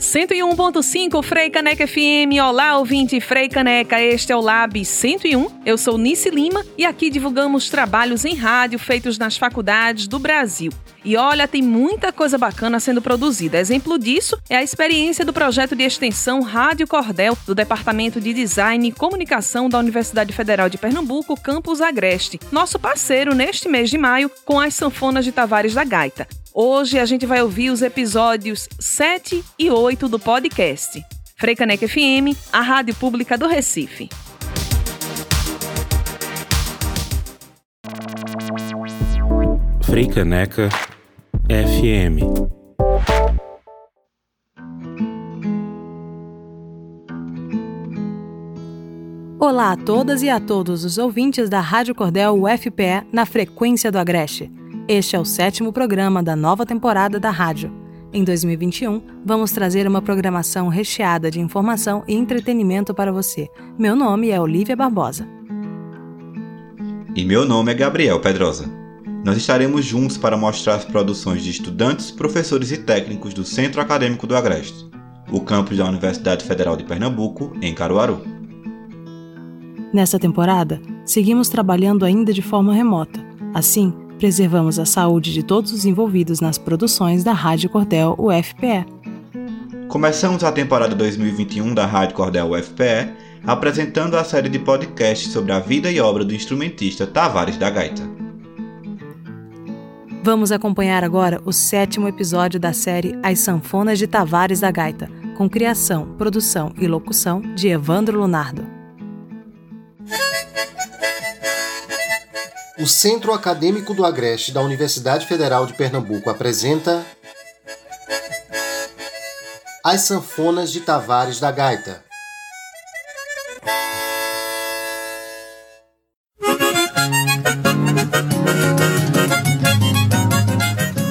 101.5 Frei Caneca FM. Olá, ouvinte Frei Caneca. Este é o Lab 101. Eu sou Nice Lima e aqui divulgamos trabalhos em rádio feitos nas faculdades do Brasil. E olha, tem muita coisa bacana sendo produzida. Exemplo disso é a experiência do projeto de extensão Rádio Cordel do Departamento de Design e Comunicação da Universidade Federal de Pernambuco, campus Agreste. Nosso parceiro neste mês de maio com as sanfonas de Tavares da Gaita. Hoje a gente vai ouvir os episódios 7 e 8 do podcast. Freicaneca FM, a rádio pública do Recife. Freicaneca FM. Olá a todas e a todos os ouvintes da Rádio Cordel UFPE na frequência do Agreste. Este é o sétimo programa da nova temporada da rádio. Em 2021, vamos trazer uma programação recheada de informação e entretenimento para você. Meu nome é Olivia Barbosa. E meu nome é Gabriel Pedrosa. Nós estaremos juntos para mostrar as produções de estudantes, professores e técnicos do Centro Acadêmico do Agreste, o campus da Universidade Federal de Pernambuco, em Caruaru. Nessa temporada, seguimos trabalhando ainda de forma remota. Assim, preservamos a saúde de todos os envolvidos nas produções da Rádio Cordel UFPE. Começamos a temporada 2021 da Rádio Cordel UFPE apresentando a série de podcasts sobre a vida e obra do instrumentista Tavares da Gaita. Vamos acompanhar agora o sétimo episódio da série As Sanfonas de Tavares da Gaita, com criação, produção e locução de Evandro Lunardo. O Centro Acadêmico do Agreste da Universidade Federal de Pernambuco apresenta As Sanfonas de Tavares da Gaita.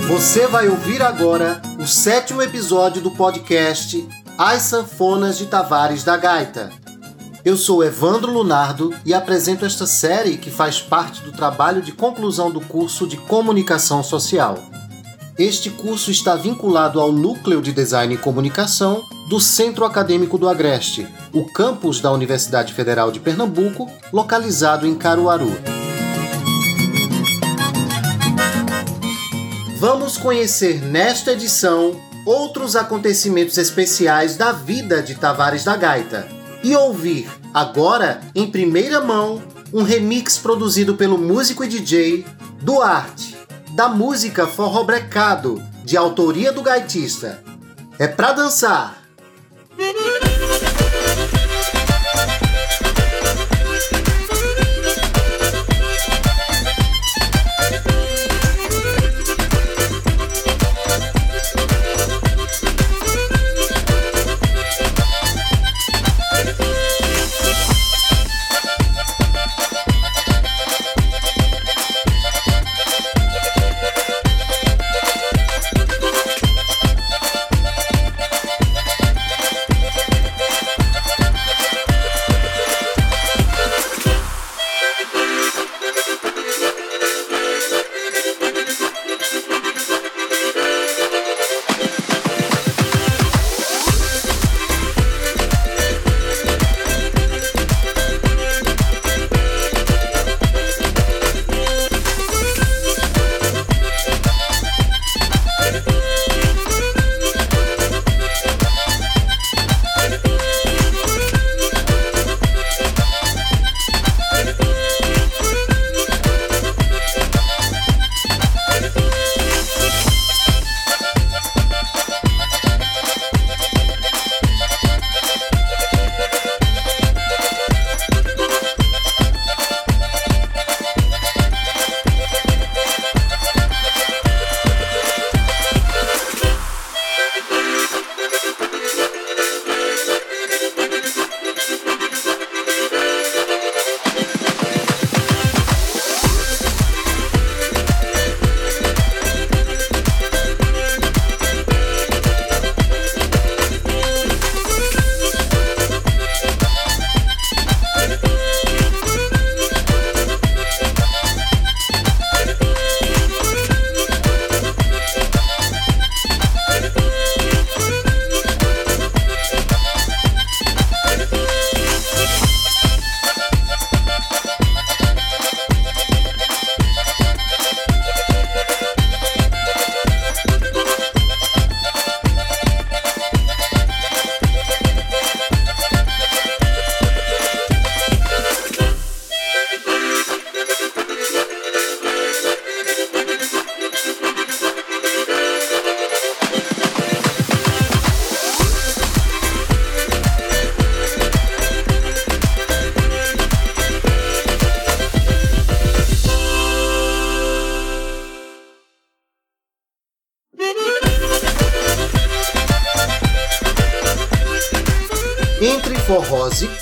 Você vai ouvir agora o sétimo episódio do podcast As Sanfonas de Tavares da Gaita eu sou Evandro Lunardo e apresento esta série que faz parte do trabalho de conclusão do curso de Comunicação Social. Este curso está vinculado ao Núcleo de Design e Comunicação do Centro Acadêmico do Agreste, o campus da Universidade Federal de Pernambuco, localizado em Caruaru. Vamos conhecer nesta edição outros acontecimentos especiais da vida de Tavares da Gaita e ouvir agora em primeira mão um remix produzido pelo músico e DJ Duarte, da música Forró Brecado, de autoria do gaitista. É pra dançar!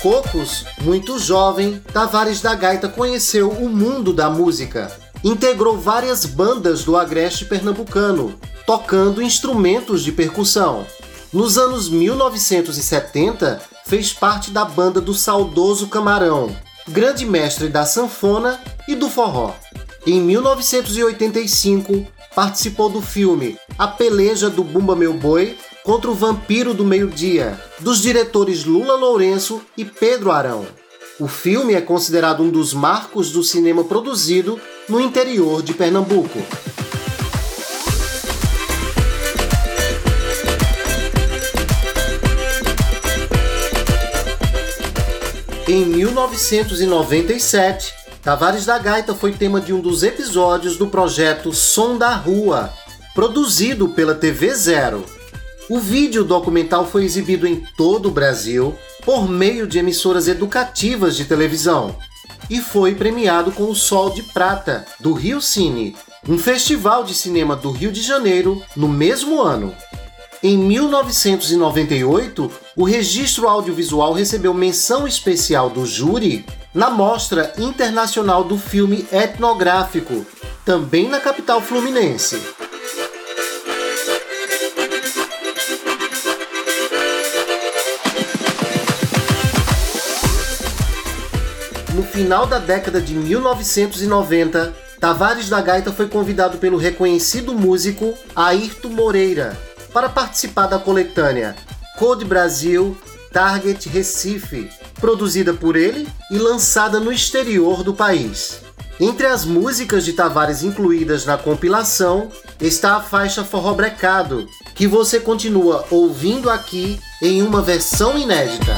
Cocos, muito jovem, Tavares da Gaita conheceu o mundo da música. Integrou várias bandas do agreste pernambucano, tocando instrumentos de percussão. Nos anos 1970, fez parte da banda do saudoso Camarão, grande mestre da sanfona e do forró. Em 1985, participou do filme A Peleja do Bumba Meu Boi contra o Vampiro do Meio-Dia, dos diretores Lula Lourenço e Pedro Arão. O filme é considerado um dos marcos do cinema produzido no interior de Pernambuco. Em 1997, Tavares da Gaita foi tema de um dos episódios do projeto Som da Rua, produzido pela TV Zero. O vídeo documental foi exibido em todo o Brasil por meio de emissoras educativas de televisão e foi premiado com o Sol de Prata do Rio Cine, um festival de cinema do Rio de Janeiro, no mesmo ano. Em 1998, o registro audiovisual recebeu menção especial do júri na Mostra Internacional do Filme Etnográfico, também na capital fluminense. Final da década de 1990, Tavares da Gaita foi convidado pelo reconhecido músico Ayrton Moreira para participar da coletânea Code Brasil Target Recife, produzida por ele e lançada no exterior do país. Entre as músicas de Tavares incluídas na compilação está a faixa Forró Brecado, que você continua ouvindo aqui em uma versão inédita.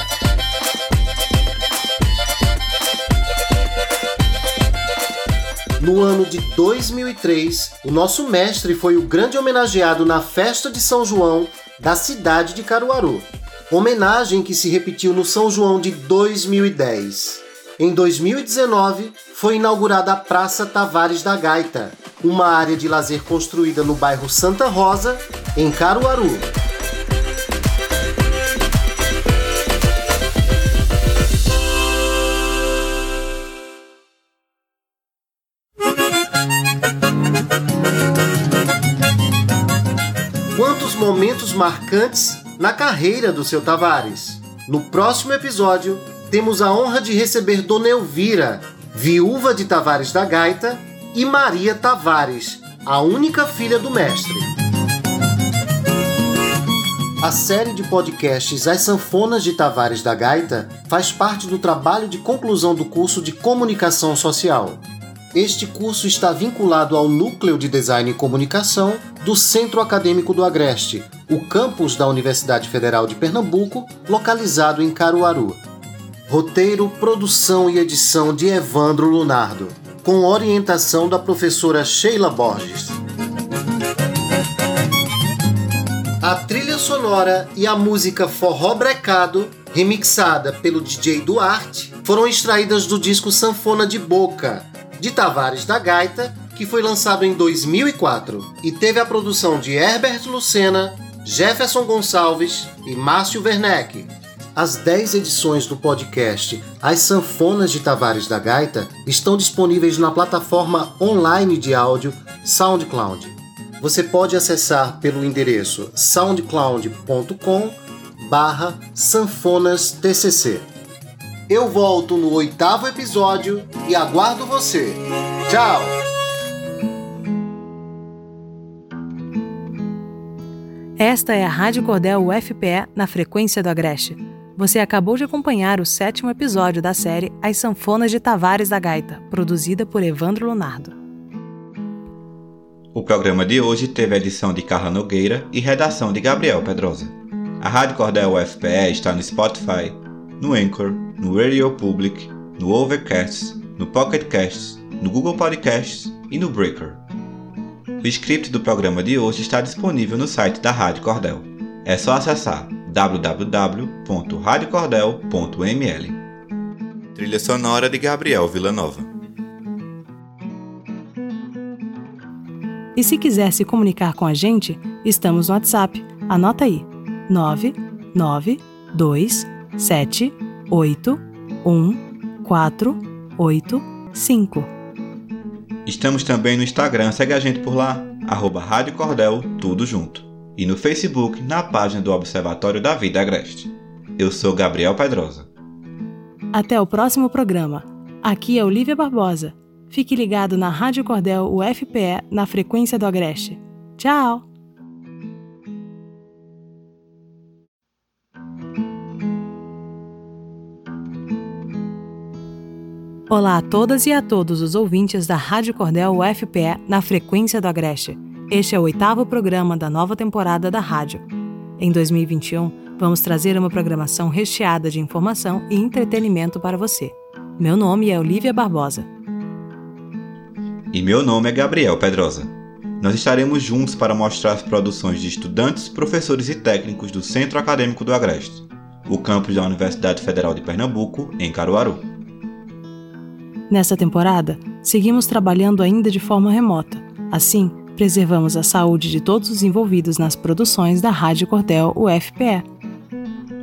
No ano de 2003, o nosso mestre foi o grande homenageado na festa de São João da cidade de Caruaru homenagem que se repetiu no São João de 2010. Em 2019, foi inaugurada a Praça Tavares da Gaita, uma área de lazer construída no bairro Santa Rosa, em Caruaru. Momentos marcantes na carreira do seu Tavares. No próximo episódio, temos a honra de receber Dona Elvira, viúva de Tavares da Gaita, e Maria Tavares, a única filha do mestre. A série de podcasts As Sanfonas de Tavares da Gaita faz parte do trabalho de conclusão do curso de Comunicação Social. Este curso está vinculado ao Núcleo de Design e Comunicação do Centro Acadêmico do Agreste, o campus da Universidade Federal de Pernambuco, localizado em Caruaru. Roteiro, produção e edição de Evandro Lunardo, com orientação da professora Sheila Borges. A trilha sonora e a música Forró Brecado, remixada pelo DJ Duarte, foram extraídas do disco Sanfona de Boca, de Tavares da Gaita, que foi lançado em 2004 e teve a produção de Herbert Lucena, Jefferson Gonçalves e Márcio Werneck. As 10 edições do podcast As Sanfonas de Tavares da Gaita estão disponíveis na plataforma online de áudio SoundCloud. Você pode acessar pelo endereço soundcloud.com barra sanfonastcc. Eu volto no oitavo episódio e aguardo você. Tchau! Esta é a Rádio Cordel UFPE na frequência do Agreste. Você acabou de acompanhar o sétimo episódio da série As Sanfonas de Tavares da Gaita, produzida por Evandro Leonardo. O programa de hoje teve a edição de Carla Nogueira e redação de Gabriel Pedrosa. A Rádio Cordel UFPE está no Spotify, no Anchor, no Radio Public, no Overcast, no Pocket Casts, no Google Podcasts e no Breaker. O script do programa de hoje está disponível no site da Rádio Cordel. É só acessar www.radiocordel.ml. Trilha sonora de Gabriel Villanova. E se quiser se comunicar com a gente, estamos no WhatsApp. Anota aí: 992 7 81485. Estamos também no Instagram, segue a gente por lá, arroba Rádio Cordel, tudo junto. E no Facebook, na página do Observatório da Vida Agreste. Eu sou Gabriel Pedrosa. Até o próximo programa. Aqui é Olivia Barbosa. Fique ligado na Rádio Cordel UFPE na frequência do Agreste. Tchau! Olá a todas e a todos os ouvintes da Rádio Cordel UFPE na frequência do Agreste. Este é o oitavo programa da nova temporada da rádio. Em 2021, vamos trazer uma programação recheada de informação e entretenimento para você. Meu nome é Olivia Barbosa. E meu nome é Gabriel Pedrosa. Nós estaremos juntos para mostrar as produções de estudantes, professores e técnicos do Centro Acadêmico do Agreste, o campus da Universidade Federal de Pernambuco, em Caruaru. Nessa temporada, seguimos trabalhando ainda de forma remota. Assim, preservamos a saúde de todos os envolvidos nas produções da Rádio Cordel UFPE.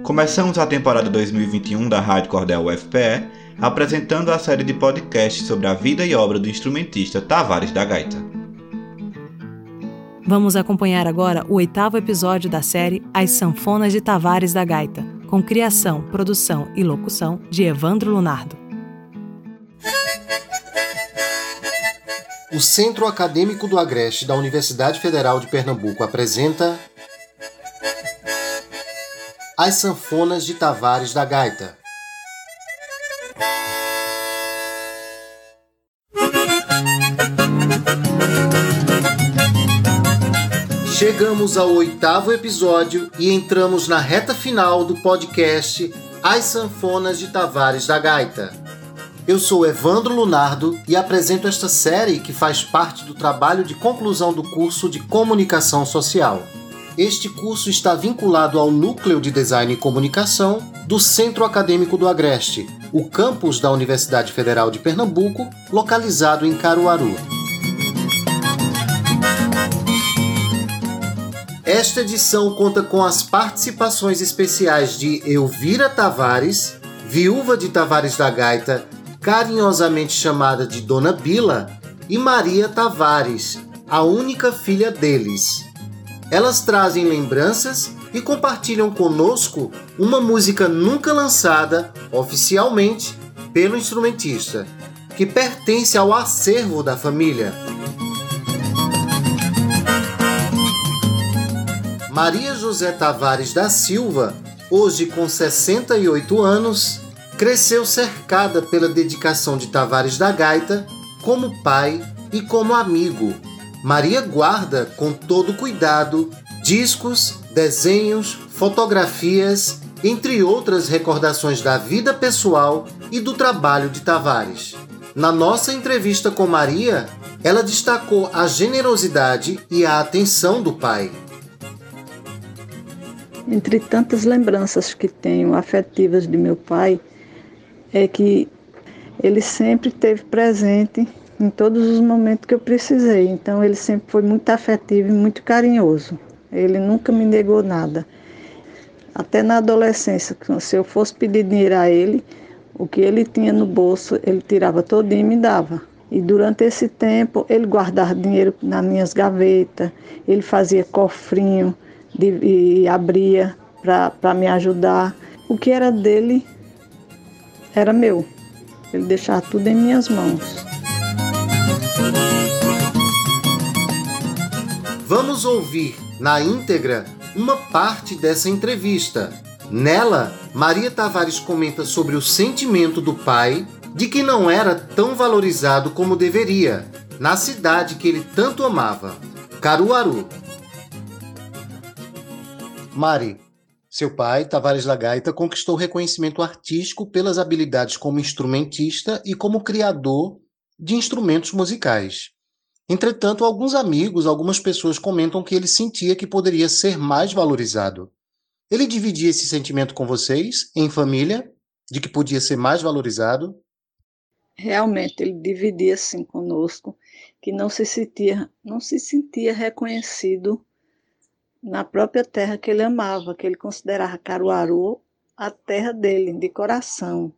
Começamos a temporada 2021 da Rádio Cordel UFPE apresentando a série de podcasts sobre a vida e obra do instrumentista Tavares da Gaita. Vamos acompanhar agora o oitavo episódio da série As Sanfonas de Tavares da Gaita, com criação, produção e locução de Evandro Lunardo. O Centro Acadêmico do Agreste da Universidade Federal de Pernambuco apresenta As Sanfonas de Tavares da Gaita. Chegamos ao oitavo episódio e entramos na reta final do podcast As Sanfonas de Tavares da Gaita. Eu sou Evandro Lunardo e apresento esta série que faz parte do trabalho de conclusão do curso de Comunicação Social. Este curso está vinculado ao Núcleo de Design e Comunicação do Centro Acadêmico do Agreste, o campus da Universidade Federal de Pernambuco, localizado em Caruaru. Esta edição conta com as participações especiais de Elvira Tavares, viúva de Tavares da Gaita carinhosamente chamada de Dona Bila, e Maria Tavares, a única filha deles. Elas trazem lembranças e compartilham conosco uma música nunca lançada oficialmente pelo instrumentista, que pertence ao acervo da família. Maria José Tavares da Silva, hoje com 68 anos, cresceu cercada pela dedicação de Tavares da Gaita como pai e como amigo. Maria guarda com todo cuidado discos, desenhos, fotografias, entre outras recordações da vida pessoal e do trabalho de Tavares. Na nossa entrevista com Maria, ela destacou a generosidade e a atenção do pai. Entre tantas lembranças que tenho afetivas de meu pai, é que ele sempre esteve presente em todos os momentos que eu precisei. Então ele sempre foi muito afetivo e muito carinhoso. Ele nunca me negou nada. Até na adolescência, se eu fosse pedir dinheiro a ele, o que ele tinha no bolso, ele tirava todo e me dava. E durante esse tempo, ele guardava dinheiro nas minhas gavetas, ele fazia cofrinho de, e abria para me ajudar. O que era dele, era meu. Ele deixava tudo em minhas mãos. Vamos ouvir na íntegra uma parte dessa entrevista. Nela, Maria Tavares comenta sobre o sentimento do pai de que não era tão valorizado como deveria na cidade que ele tanto amava, Caruaru. Mari, seu pai, Tavares da Gaita, conquistou reconhecimento artístico pelas habilidades como instrumentista e como criador de instrumentos musicais. Entretanto, alguns amigos, algumas pessoas comentam que ele sentia que poderia ser mais valorizado. Ele dividia esse sentimento com vocês, em família, de que podia ser mais valorizado? Realmente, ele dividia sim conosco, que não se sentia, não se sentia reconhecido na própria terra que ele amava, que ele considerava Caruaru a terra dele, de coração.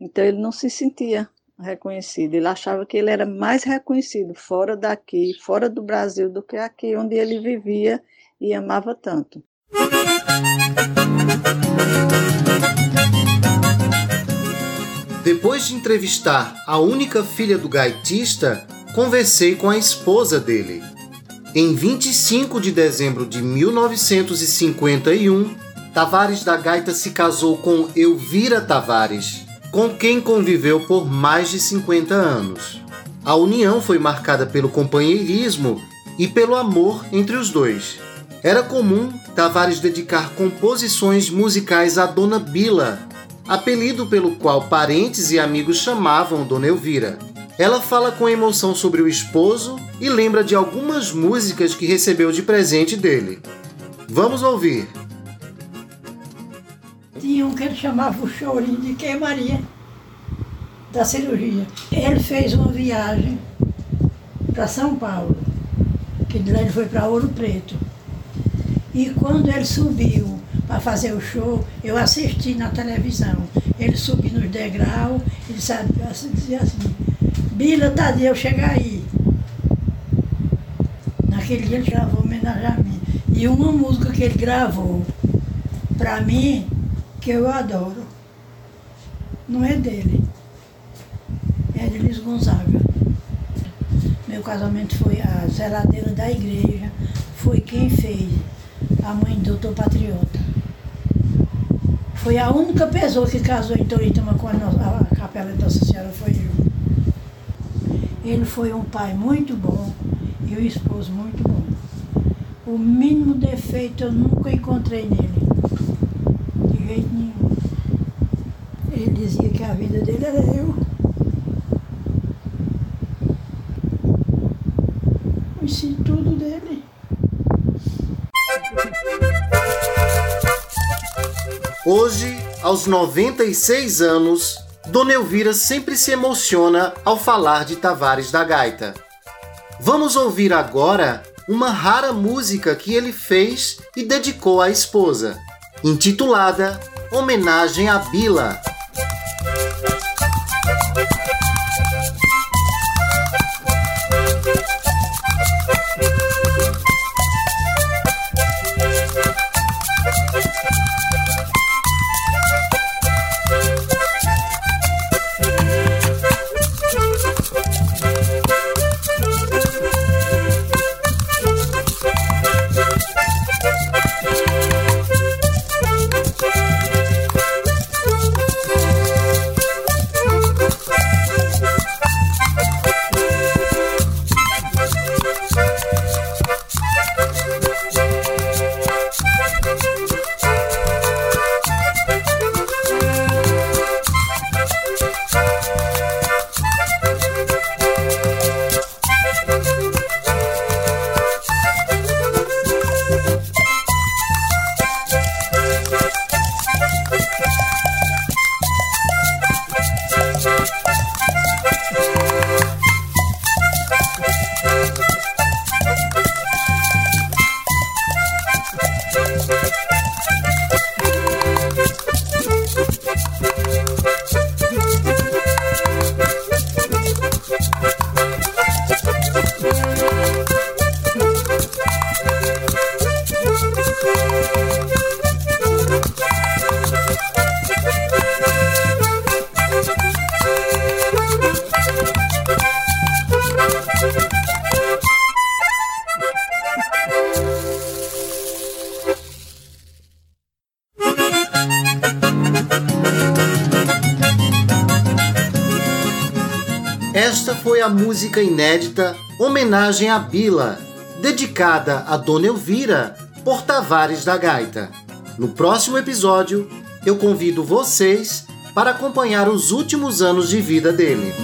Então ele não se sentia reconhecido. Ele achava que ele era mais reconhecido fora daqui, fora do Brasil, do que aqui onde ele vivia e amava tanto. Depois de entrevistar a única filha do gaitista, conversei com a esposa dele. Em 25 de dezembro de 1951, Tavares da Gaita se casou com Elvira Tavares, com quem conviveu por mais de 50 anos. A união foi marcada pelo companheirismo e pelo amor entre os dois. Era comum Tavares dedicar composições musicais a Dona Bila, apelido pelo qual parentes e amigos chamavam Dona Elvira. Ela fala com emoção sobre o esposo e lembra de algumas músicas que recebeu de presente dele. Vamos ouvir. Tinha um que ele chamava o chorinho de que Maria, da cirurgia. Ele fez uma viagem para São Paulo, que de lá ele foi para Ouro Preto. E quando ele subiu para fazer o show, eu assisti na televisão. Ele subiu nos degraus, ele dizia assim, Bila, Tadeu, eu chegar aí. Naquele dia ele gravou homenagem a mim. E uma música que ele gravou, para mim, que eu adoro, não é dele, é de Luiz Gonzaga. Meu casamento foi a zeladeira da igreja, foi quem fez a mãe do doutor Patriota. Foi a única pessoa que casou em Toritama com a, nossa, a capela de Nossa Senhora, foi eu. Ele foi um pai muito bom e um esposo muito bom. O mínimo defeito eu nunca encontrei nele. De jeito nenhum. Ele dizia que a vida dele era eu. Conheci tudo dele. Hoje, aos 96 anos, Dona Elvira sempre se emociona ao falar de Tavares da Gaita. Vamos ouvir agora uma rara música que ele fez e dedicou à esposa, intitulada Homenagem a Bila. A música inédita Homenagem a Bila, dedicada a Dona Elvira por Tavares da Gaita. No próximo episódio, eu convido vocês para acompanhar os últimos anos de vida dele.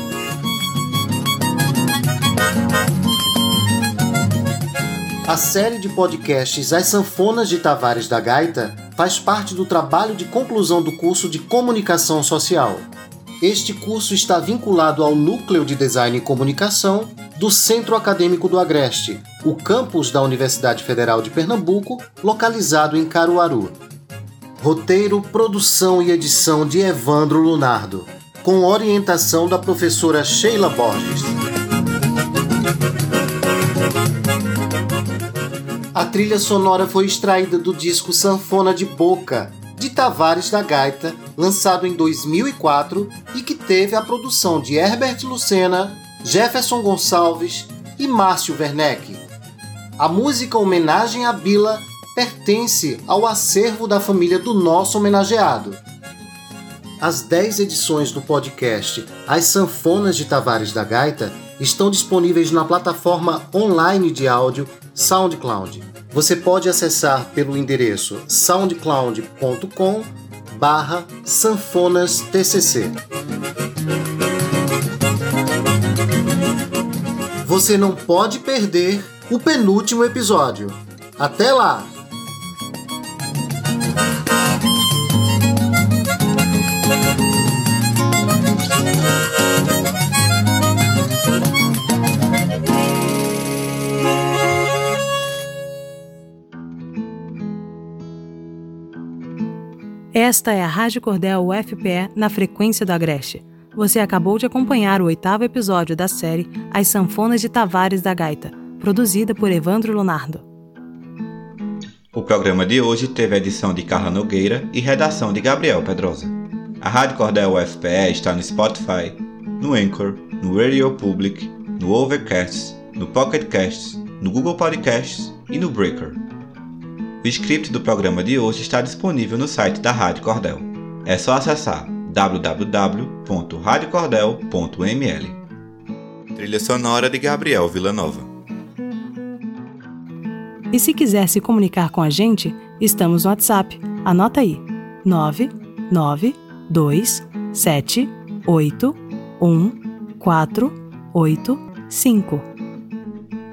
A série de podcasts As Sanfonas de Tavares da Gaita faz parte do trabalho de conclusão do curso de Comunicação Social. Este curso está vinculado ao Núcleo de Design e Comunicação do Centro Acadêmico do Agreste, o campus da Universidade Federal de Pernambuco, localizado em Caruaru. Roteiro, produção e edição de Evandro Lunardo, com orientação da professora Sheila Borges. A trilha sonora foi extraída do disco Sanfona de Boca, de Tavares da Gaita, lançado em 2004 e que teve a produção de Herbert Lucena, Jefferson Gonçalves e Márcio Werneck. A música Homenagem à Bila pertence ao acervo da família do nosso homenageado. As 10 edições do podcast As Sanfonas de Tavares da Gaita estão disponíveis na plataforma online de áudio SoundCloud. Você pode acessar pelo endereço soundcloud.com barra sanfonastcc. Você não pode perder o penúltimo episódio. Até lá! Esta é a Rádio Cordel UFPE na frequência do Agreste. Você acabou de acompanhar o oitavo episódio da série As Sanfonas de Tavares da Gaita, produzida por Evandro Leonardo. O programa de hoje teve edição de Carla Nogueira e redação de Gabriel Pedrosa. A Rádio Cordel UFPE está no Spotify, no Anchor, no Radio Public, no Overcast, no Pocket Casts, no Google Podcasts e no Breaker. O script do programa de hoje está disponível no site da Rádio Cordel. É só acessar www.radiocordel.ml. Trilha sonora de Gabriel Villanova. E se quiser se comunicar com a gente, estamos no WhatsApp. Anota aí: 992781485.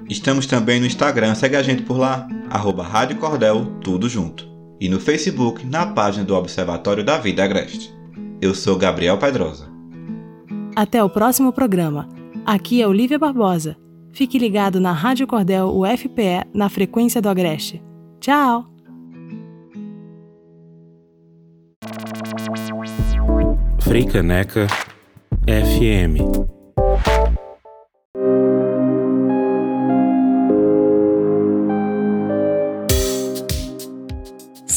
Estamos também no Instagram, segue a gente por lá, arroba Rádio Cordel, tudo junto. E no Facebook, na página do Observatório da Vida Agreste. Eu sou Gabriel Pedrosa. Até o próximo programa. Aqui é Olivia Barbosa. Fique ligado na Rádio Cordel UFPE na frequência do Agreste. Tchau! Freicaneca FM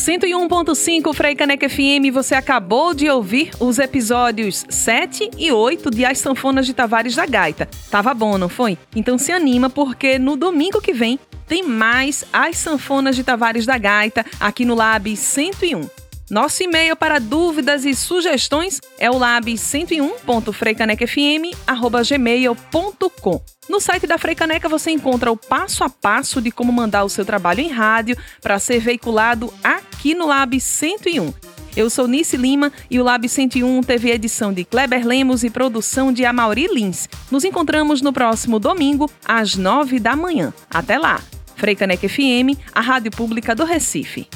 101.5 Frei Caneca FM, você acabou de ouvir os episódios 7 e 8 de As Sanfonas de Tavares da Gaita. Tava bom, não foi? Então se anima porque no domingo que vem tem mais As Sanfonas de Tavares da Gaita aqui no Lab 101. Nosso e-mail para dúvidas e sugestões é o lab101.freicanecafm.gmail.com. No site da Freicaneca você encontra o passo a passo de como mandar o seu trabalho em rádio para ser veiculado aqui no Lab 101. Eu sou Nice Lima e o Lab 101 teve edição de Kleber Lemos e produção de Amauri Lins. Nos encontramos no próximo domingo, às nove da manhã. Até lá! Freicaneca FM, a rádio pública do Recife.